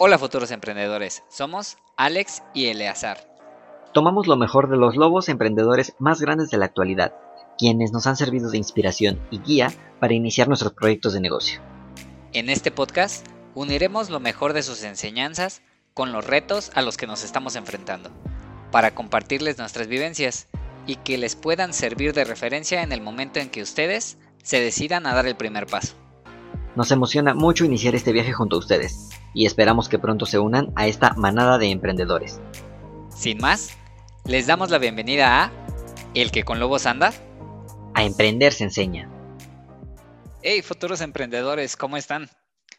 Hola futuros emprendedores, somos Alex y Eleazar. Tomamos lo mejor de los lobos emprendedores más grandes de la actualidad, quienes nos han servido de inspiración y guía para iniciar nuestros proyectos de negocio. En este podcast uniremos lo mejor de sus enseñanzas con los retos a los que nos estamos enfrentando, para compartirles nuestras vivencias y que les puedan servir de referencia en el momento en que ustedes se decidan a dar el primer paso. Nos emociona mucho iniciar este viaje junto a ustedes y esperamos que pronto se unan a esta manada de emprendedores. Sin más, les damos la bienvenida a El que con lobos anda. A emprender se enseña. Hey futuros emprendedores, ¿cómo están?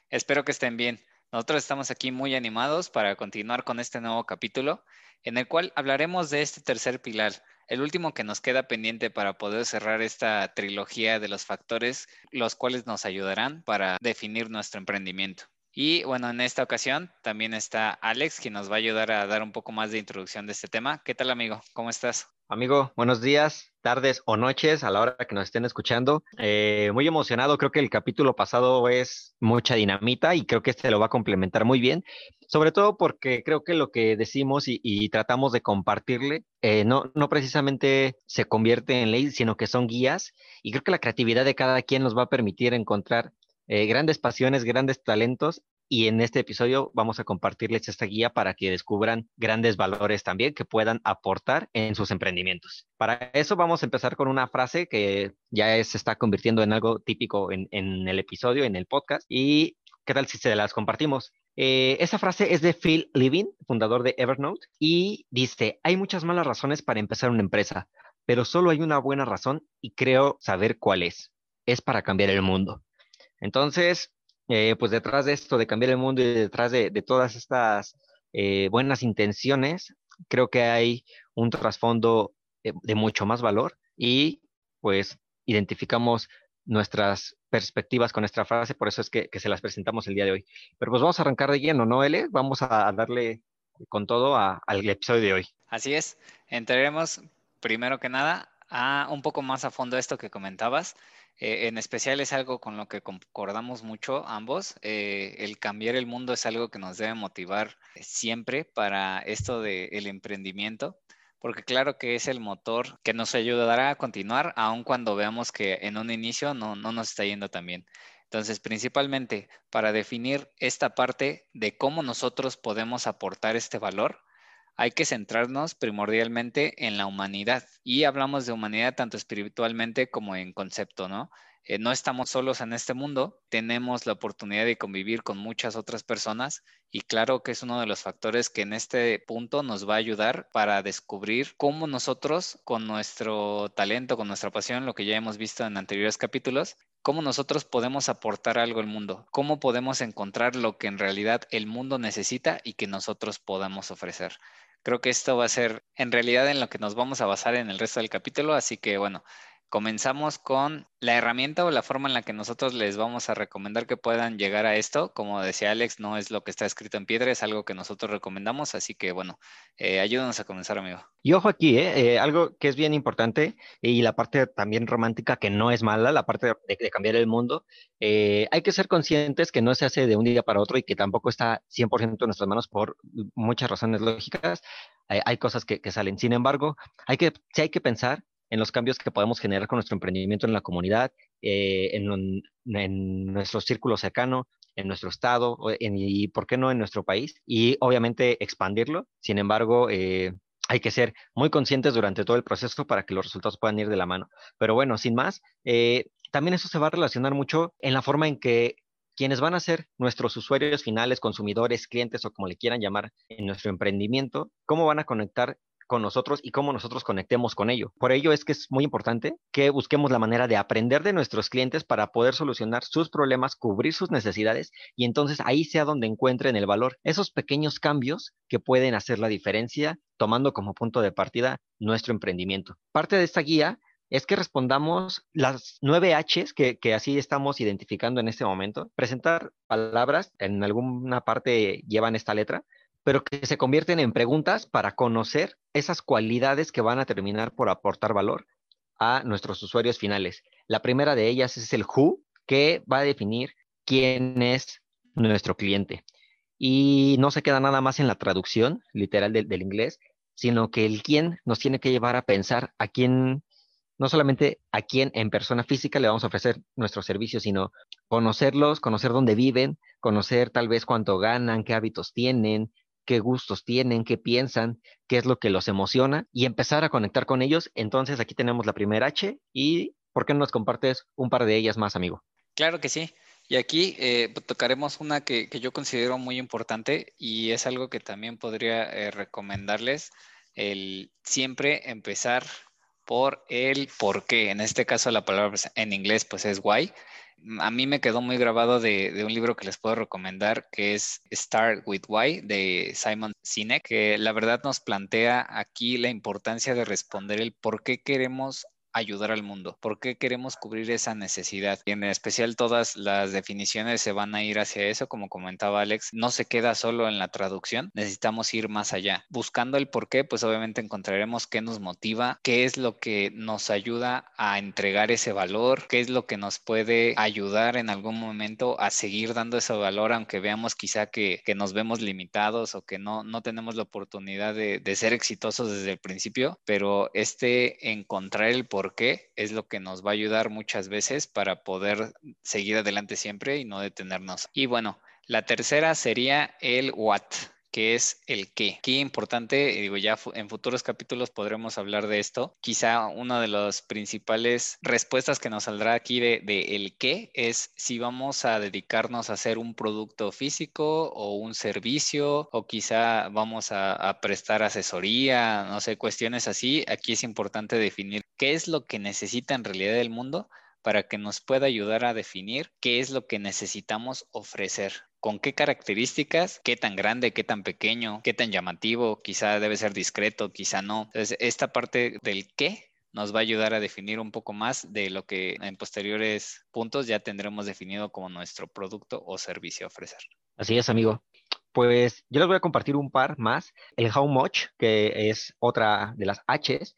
Espero que estén bien. Nosotros estamos aquí muy animados para continuar con este nuevo capítulo en el cual hablaremos de este tercer pilar, el último que nos queda pendiente para poder cerrar esta trilogía de los factores, los cuales nos ayudarán para definir nuestro emprendimiento. Y bueno, en esta ocasión también está Alex, quien nos va a ayudar a dar un poco más de introducción de este tema. ¿Qué tal, amigo? ¿Cómo estás? Amigo, buenos días, tardes o noches a la hora que nos estén escuchando. Eh, muy emocionado, creo que el capítulo pasado es mucha dinamita y creo que este lo va a complementar muy bien, sobre todo porque creo que lo que decimos y, tratamos de compartirle eh, no, no precisamente se convierte en ley, sino que son guías y creo que la creatividad de cada quien nos va a permitir encontrar eh, grandes pasiones, grandes talentos y en este episodio vamos a compartirles esta guía para que descubran grandes valores también que puedan aportar en sus emprendimientos. Para eso vamos a empezar con una frase que ya se está convirtiendo en algo típico en, el episodio, en el podcast. ¿Y qué tal si se las compartimos? Eh, esa frase es de Phil Living, fundador de Evernote, y dice, hay muchas malas razones para empezar una empresa, pero solo hay una buena razón y creo saber cuál es. Es para cambiar el mundo. Entonces, eh, pues detrás de esto, de cambiar el mundo y detrás de, todas estas eh, buenas intenciones, creo que hay un trasfondo eh, de, mucho más valor y pues identificamos nuestras perspectivas con esta frase, por eso es que, se las presentamos el día de hoy. Pero pues vamos a arrancar de lleno, ¿no, L? Vamos a darle con todo al episodio de hoy. Así es, entraremos primero que nada a un poco más a fondo esto que comentabas eh, en especial es algo con lo que concordamos mucho ambos. Eh, el cambiar el mundo es algo que nos debe motivar siempre para esto del emprendimiento, porque claro que es el motor que nos ayudará a continuar, aun cuando veamos que en un inicio no, no nos está yendo tan bien. Entonces, principalmente para definir esta parte de cómo nosotros podemos aportar este valor, hay que centrarnos primordialmente en la humanidad. Y hablamos de humanidad tanto espiritualmente como en concepto, ¿no? Eh, no estamos solos en este mundo, tenemos la oportunidad de convivir con muchas otras personas y claro que es uno de los factores que en este punto nos va a ayudar para descubrir cómo nosotros con nuestro talento, con nuestra pasión, lo que ya hemos visto en anteriores capítulos, cómo nosotros podemos aportar algo al mundo, cómo podemos encontrar lo que en realidad el mundo necesita y que nosotros podamos ofrecer. Creo que esto va a ser en realidad en lo que nos vamos a basar en el resto del capítulo, así que bueno, comenzamos con la herramienta o la forma en la que nosotros les vamos a recomendar que puedan llegar a esto. Como decía Alex, no es lo que está escrito en piedra, es algo que nosotros recomendamos. Así que bueno, eh, ayúdanos a comenzar, amigo. Y ojo aquí, ¿eh? ¿eh? algo que es bien importante y la parte también romántica que no es mala, la parte de, cambiar el mundo. Eh, hay que ser conscientes que no se hace de un día para otro y que tampoco está 100% en nuestras manos por muchas razones lógicas. Hay, cosas que, que, salen. Sin embargo, hay que, sí hay que pensar en los cambios que podemos generar con nuestro emprendimiento en la comunidad, eh, en, nuestro círculo cercano, en nuestro estado y, ¿por qué no, en nuestro país? Y obviamente expandirlo. Sin embargo, eh, hay que ser muy conscientes durante todo el proceso para que los resultados puedan ir de la mano. Pero bueno, sin más, eh, también eso se va a relacionar mucho en la forma en que quienes van a ser nuestros usuarios finales, consumidores, clientes o como le quieran llamar en nuestro emprendimiento, cómo van a conectar con nosotros y cómo nosotros conectemos con ello. Por ello es que es muy importante que busquemos la manera de aprender de nuestros clientes para poder solucionar sus problemas, cubrir sus necesidades y entonces ahí sea donde encuentren el valor. Esos pequeños cambios que pueden hacer la diferencia tomando como punto de partida nuestro emprendimiento. Parte de esta guía es que respondamos las nueve Hs que, que, así estamos identificando en este momento. Presentar palabras, en alguna parte llevan esta letra, pero que se convierten en preguntas para conocer esas cualidades que van a terminar por aportar valor a nuestros usuarios finales. La primera de ellas es el who, que va a definir quién es nuestro cliente. y no se queda nada más en la traducción literal del, inglés, sino que el quién nos tiene que llevar a pensar a quién no solamente a quién en persona física le vamos a ofrecer nuestros servicios, sino conocerlos, conocer dónde viven, conocer tal vez cuánto ganan, qué hábitos tienen, qué gustos tienen, qué piensan, qué es lo que los emociona y empezar a conectar con ellos. Entonces aquí tenemos la primera H y ¿por qué no nos compartes un par de ellas más, amigo? Claro que sí. Y aquí eh, tocaremos una que, yo considero muy importante y es algo que también podría eh, recomendarles, el siempre empezar por el por qué. En este caso la palabra pues, en inglés pues es why. A mí me quedó muy grabado de, un libro que les puedo recomendar, que es Start with Why, de Simon Sinek, que la verdad nos plantea aquí la importancia de responder el por qué queremos ayudar al mundo? ¿Por qué queremos cubrir esa necesidad? Y en especial todas las definiciones se van a ir hacia eso, como comentaba Alex, no se queda solo en la traducción, necesitamos ir más allá. Buscando el por qué, pues obviamente encontraremos qué nos motiva, qué es lo que nos ayuda a entregar ese valor, qué es lo que nos puede ayudar en algún momento a seguir dando ese valor, aunque veamos quizá que, nos vemos limitados o que no, no tenemos la oportunidad de, de ser exitosos desde el principio, pero este encontrar el por por qué es lo que nos va a ayudar muchas veces para poder seguir adelante siempre y no detenernos. Y bueno, la tercera sería el what que es el qué. Qué importante, digo, ya en futuros capítulos podremos hablar de esto. Quizá una de las principales respuestas que nos saldrá aquí de, el qué es si vamos a dedicarnos a hacer un producto físico o un servicio o quizá vamos a, a prestar asesoría, no sé, cuestiones así. Aquí es importante definir qué es lo que necesita en realidad el mundo para que nos pueda ayudar a definir qué es lo que necesitamos ofrecer con qué características, qué tan grande, qué tan pequeño, qué tan llamativo, quizá debe ser discreto, quizá no. Entonces, esta parte del qué nos va a ayudar a definir un poco más de lo que en posteriores puntos ya tendremos definido como nuestro producto o servicio a ofrecer. Así es, amigo. Pues yo les voy a compartir un par más. El how much, que es otra de las H's,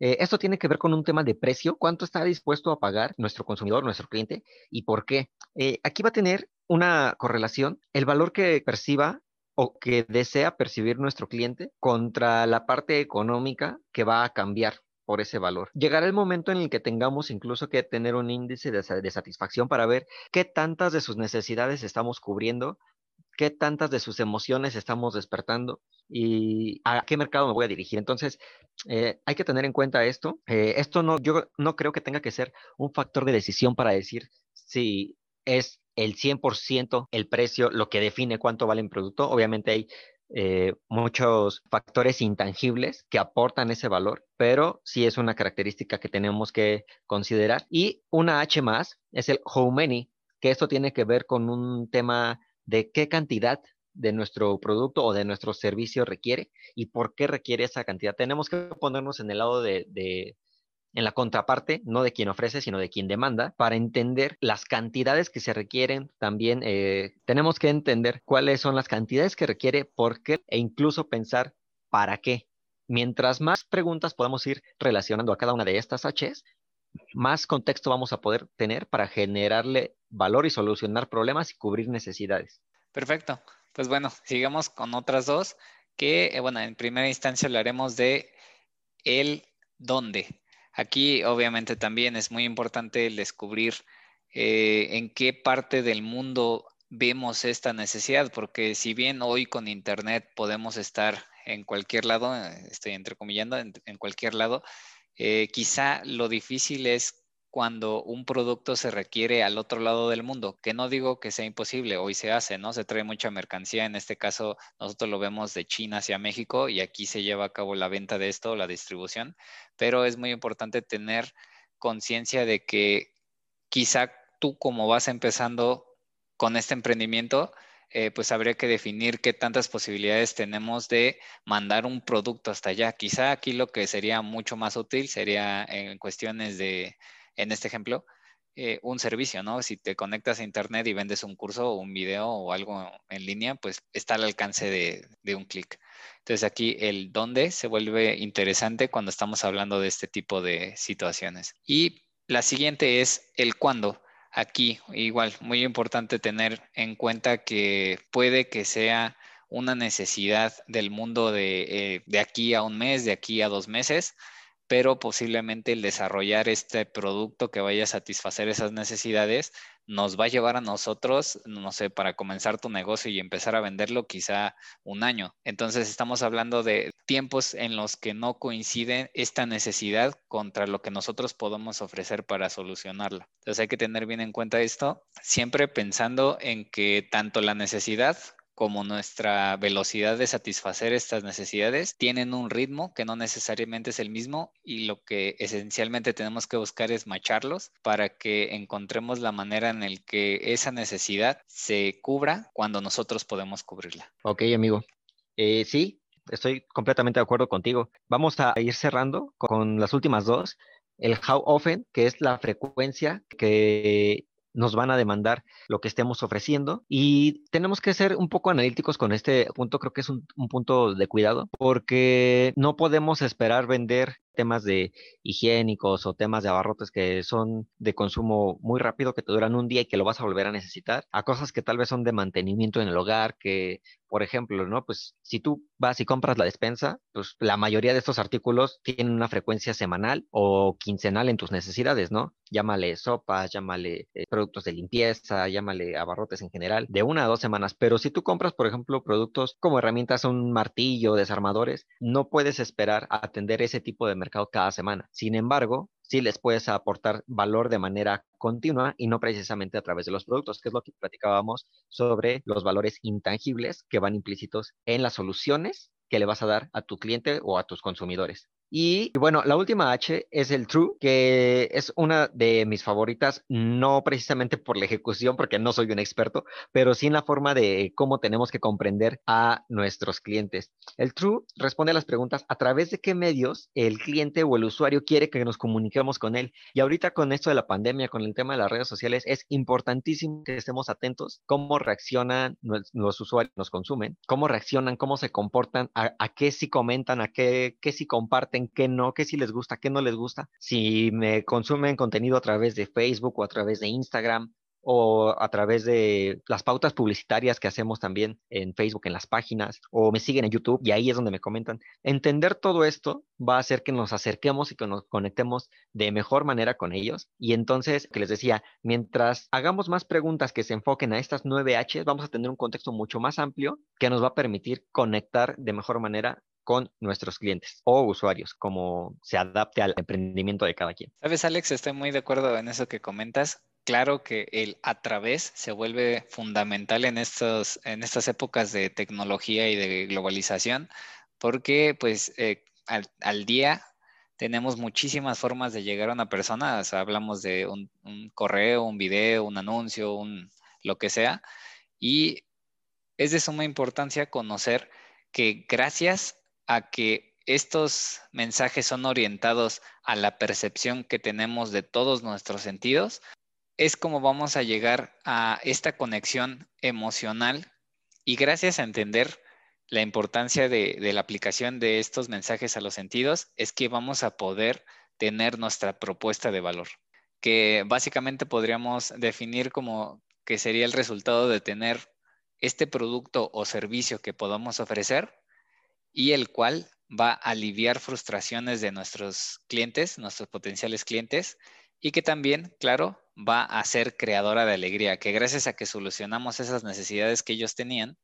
eh, esto tiene que ver con un tema de precio, cuánto está dispuesto a pagar nuestro consumidor, nuestro cliente y por qué. Eh, aquí va a tener una correlación el valor que perciba o que desea percibir nuestro cliente contra la parte económica que va a cambiar por ese valor. Llegará el momento en el que tengamos incluso que tener un índice de, de satisfacción para ver qué tantas de sus necesidades estamos cubriendo qué tantas de sus emociones estamos despertando y a qué mercado me voy a dirigir. Entonces, eh, hay que tener en cuenta esto. Eh, esto no, yo no creo que tenga que ser un factor de decisión para decir si es el 100% el precio lo que define cuánto vale un producto. Obviamente hay eh, muchos factores intangibles que aportan ese valor, pero sí es una característica que tenemos que considerar. Y una H más es el how many, que esto tiene que ver con un tema de qué cantidad de nuestro producto o de nuestro servicio requiere y por qué requiere esa cantidad. Tenemos que ponernos en el lado de, en la contraparte, no de quien ofrece, sino de quien demanda, para entender las cantidades que se requieren. También eh, tenemos que entender cuáles son las cantidades que requiere, por qué e incluso pensar para qué. Mientras más preguntas podamos ir relacionando a cada una de estas Hs, más contexto vamos a poder tener para generarle valor y solucionar problemas y cubrir necesidades. Perfecto. Pues bueno, sigamos con otras dos que, eh, bueno, en primera instancia hablaremos de el dónde. Aquí obviamente también es muy importante el descubrir eh, en qué parte del mundo vemos esta necesidad, porque si bien hoy con Internet podemos estar en cualquier lado, eh, estoy entrecomillando, en, en cualquier lado, eh, quizá lo difícil es cuando un producto se requiere al otro lado del mundo, que no digo que sea imposible, hoy se hace, ¿no? Se trae mucha mercancía, en este caso nosotros lo vemos de China hacia México y aquí se lleva a cabo la venta de esto, la distribución, pero es muy importante tener conciencia de que quizá tú como vas empezando con este emprendimiento, eh, pues habría que definir qué tantas posibilidades tenemos de mandar un producto hasta allá. Quizá aquí lo que sería mucho más útil sería en cuestiones de, en este ejemplo, eh, un servicio, ¿no? Si te conectas a Internet y vendes un curso o un video o algo en línea, pues está al alcance de, de un clic. Entonces aquí el dónde se vuelve interesante cuando estamos hablando de este tipo de situaciones. Y la siguiente es el cuándo. Aquí igual, muy importante tener en cuenta que puede que sea una necesidad del mundo de, eh, de aquí a un mes, de aquí a dos meses, pero posiblemente el desarrollar este producto que vaya a satisfacer esas necesidades nos va a llevar a nosotros, no sé, para comenzar tu negocio y empezar a venderlo quizá un año. Entonces estamos hablando de tiempos en los que no coincide esta necesidad contra lo que nosotros podemos ofrecer para solucionarla. Entonces hay que tener bien en cuenta esto, siempre pensando en que tanto la necesidad como nuestra velocidad de satisfacer estas necesidades tienen un ritmo que no necesariamente es el mismo y lo que esencialmente tenemos que buscar es macharlos para que encontremos la manera en el que esa necesidad se cubra cuando nosotros podemos cubrirla. Ok, amigo. Eh, sí, estoy completamente de acuerdo contigo. Vamos a ir cerrando con las últimas dos. El how often, que es la frecuencia que nos van a demandar lo que estemos ofreciendo y tenemos que ser un poco analíticos con este punto, creo que es un, punto de cuidado porque no podemos esperar vender temas de higiénicos o temas de abarrotes que son de consumo muy rápido, que te duran un día y que lo vas a volver a necesitar, a cosas que tal vez son de mantenimiento en el hogar, que, por ejemplo, ¿no? Pues si tú vas y compras la despensa, pues la mayoría de estos artículos tienen una frecuencia semanal o quincenal en tus necesidades, ¿no? Llámale sopas, llámale eh, productos de limpieza, llámale abarrotes en general, de una a dos semanas. Pero si tú compras, por ejemplo, productos como herramientas, un martillo, desarmadores, no puedes esperar atender ese tipo de mercado cada semana. Sin embargo, sí les puedes aportar valor de manera continua y no precisamente a través de los productos, que es lo que platicábamos sobre los valores intangibles que van implícitos en las soluciones que le vas a dar a tu cliente o a tus consumidores. Y bueno, la última H es el True, que es una de mis favoritas, no precisamente por la ejecución, porque no soy un experto, pero sí en la forma de cómo tenemos que comprender a nuestros clientes. El True responde a las preguntas a través de qué medios el cliente o el usuario quiere que nos comuniquemos con él. Y ahorita con esto de la pandemia, con el tema de las redes sociales, es importantísimo que estemos atentos cómo reaccionan los usuarios, nos consumen, cómo reaccionan, cómo se comportan, a, a qué sí comentan, a qué, qué sí comparten qué no, qué sí les gusta, qué no les gusta. Si me consumen contenido a través de Facebook o a través de Instagram o a través de las pautas publicitarias que hacemos también en Facebook, en las páginas, o me siguen en YouTube y ahí es donde me comentan. Entender todo esto va a hacer que nos acerquemos y que nos conectemos de mejor manera con ellos. Y entonces, que les decía, mientras hagamos más preguntas que se enfoquen a estas nueve H, vamos a tener un contexto mucho más amplio que nos va a permitir conectar de mejor manera con nuestros clientes o usuarios, como se adapte al emprendimiento de cada quien. Sabes, Alex, estoy muy de acuerdo en eso que comentas. Claro que el a través se vuelve fundamental en, estos, en estas épocas de tecnología y de globalización, porque pues eh, al, día tenemos muchísimas formas de llegar a una persona. hablamos de un, un, correo, un video, un anuncio, un, lo que sea. Y es de suma importancia conocer que gracias a que estos mensajes son orientados a la percepción que tenemos de todos nuestros sentidos, es como vamos a llegar a esta conexión emocional y gracias a entender la importancia de, la aplicación de estos mensajes a los sentidos, es que vamos a poder tener nuestra propuesta de valor, que básicamente podríamos definir como que sería el resultado de tener este producto o servicio que podamos ofrecer y el cual va a aliviar frustraciones de nuestros clientes, nuestros potenciales clientes, y que también, claro, va a ser creadora de alegría, que gracias a que solucionamos esas necesidades que ellos tenían,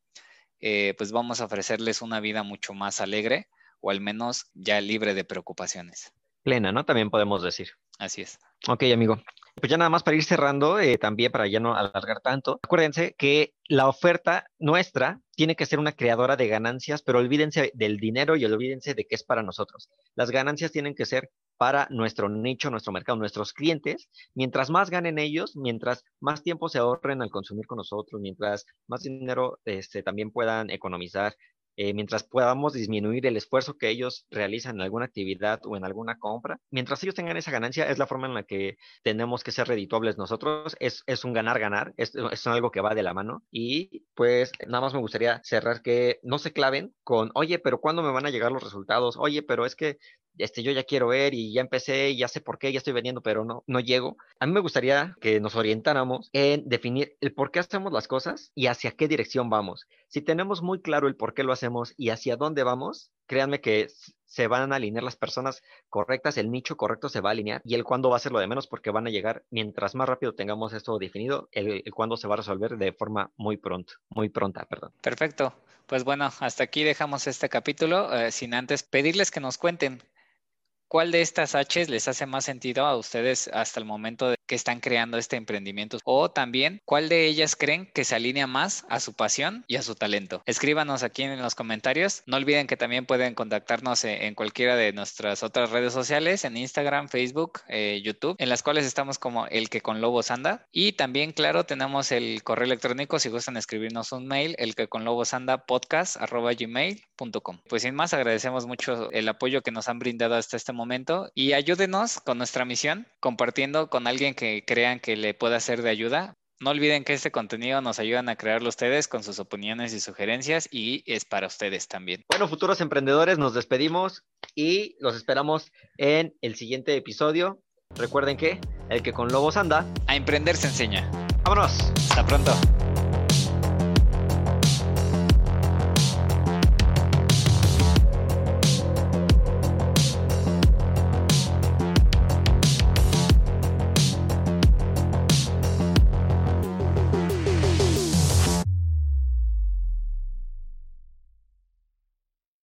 eh, pues vamos a ofrecerles una vida mucho más alegre o al menos ya libre de preocupaciones. Plena, ¿no? También podemos decir. Así es. Ok, amigo. Pues ya nada más para ir cerrando, eh, también para ya no alargar tanto, acuérdense que la oferta nuestra tiene que ser una creadora de ganancias, pero olvídense del dinero y olvídense de que es para nosotros. Las ganancias tienen que ser para nuestro nicho, nuestro mercado, nuestros clientes. Mientras más ganen ellos, mientras más tiempo se ahorren al consumir con nosotros, mientras más dinero este, también puedan economizar eh, mientras podamos disminuir el esfuerzo que ellos realizan en alguna actividad o en alguna compra, mientras ellos tengan esa ganancia, es la forma en la que tenemos que ser redituables nosotros. Es, es un ganar-ganar, es, es, algo que va de la mano. Y pues nada más me gustaría cerrar que no se claven con, oye, pero ¿cuándo me van a llegar los resultados? Oye, pero es que este, yo ya quiero ver y ya empecé y ya sé por qué, ya estoy vendiendo, pero no, no llego. A mí me gustaría que nos orientáramos en definir el por qué hacemos las cosas y hacia qué dirección vamos. Si tenemos muy claro el por qué lo hacemos y hacia dónde vamos, créanme que se van a alinear las personas correctas, el nicho correcto se va a alinear y el cuándo va a ser lo de menos porque van a llegar, mientras más rápido tengamos esto definido, el, cuándo se va a resolver de forma muy pronto, muy pronta, perdón. Perfecto. Pues bueno, hasta aquí dejamos este capítulo, eh, sin antes pedirles que nos cuenten ¿Cuál de estas Hs les hace más sentido a ustedes hasta el momento que están creando este emprendimiento? O también, ¿cuál de ellas creen que se alinea más a su pasión y a su talento? Escríbanos aquí en los comentarios. No olviden que también pueden contactarnos en cualquiera de nuestras otras redes sociales, en Instagram, Facebook, eh, YouTube, en las cuales estamos como el que con lobos anda. Y también, claro, tenemos el correo electrónico si gustan escribirnos un mail, el que con lobos anda podcast gmail.com. Pues sin más, agradecemos mucho el apoyo que nos han brindado hasta este momento momento y ayúdenos con nuestra misión compartiendo con alguien que crean que le pueda ser de ayuda. No olviden que este contenido nos ayudan a crearlo ustedes con sus opiniones y sugerencias y es para ustedes también. Bueno, futuros emprendedores, nos despedimos y los esperamos en el siguiente episodio. Recuerden que el que con lobos anda, a emprender se enseña. Vámonos. Hasta pronto.